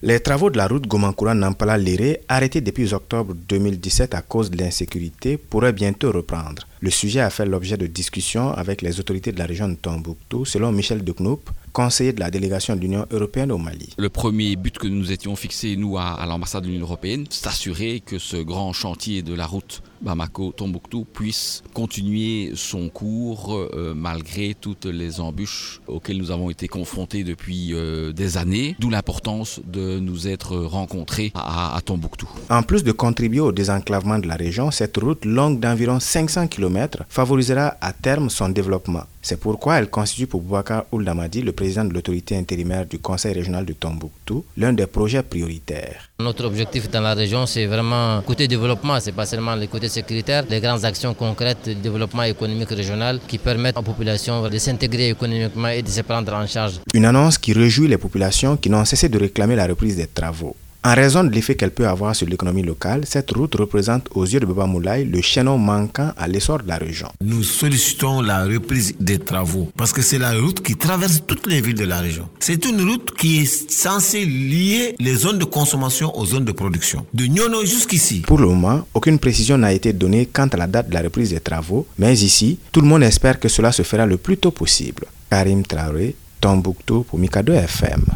Les travaux de la route Gomankoura-Nampala-Léré, arrêtés depuis octobre 2017 à cause de l'insécurité, pourraient bientôt reprendre. Le sujet a fait l'objet de discussions avec les autorités de la région de Tombouctou, selon Michel de Knoop, conseiller de la délégation de l'Union européenne au Mali. Le premier but que nous étions fixés, nous, à, l'ambassade de l'Union européenne, s'assurer que ce grand chantier de la route Bamako-Tombouctou puisse continuer son cours euh, malgré toutes les embûches auxquelles nous avons été confrontés depuis euh, des années, d'où l'importance de nous être rencontrés à, à, Tombouctou. En plus de contribuer au désenclavement de la région, cette route longue d'environ 500 km favorisera à terme son développement. C'est pourquoi elle constitue pour Boubacar Ouldamadi, le président de l'autorité intérimaire du Conseil régional de Tombouctou, l'un des projets prioritaires. Notre objectif dans la région, c'est vraiment côté développement, c'est pas seulement le côté sécuritaire, les grandes actions concrètes de développement économique régional qui permettent aux populations de s'intégrer économiquement et de se prendre en charge. Une annonce qui réjouit les populations qui n'ont cessé de réclamer la reprise des travaux. En raison de l'effet qu'elle peut avoir sur l'économie locale, cette route représente aux yeux de Baba Moulay le chaînon manquant à l'essor de la région. Nous sollicitons la reprise des travaux parce que c'est la route qui traverse toutes les villes de la région. C'est une route qui est censée lier les zones de consommation aux zones de production, de Nyono jusqu'ici. Pour le moment, aucune précision n'a été donnée quant à la date de la reprise des travaux, mais ici, tout le monde espère que cela se fera le plus tôt possible. Karim Traoré, Tombouctou pour Mikado FM.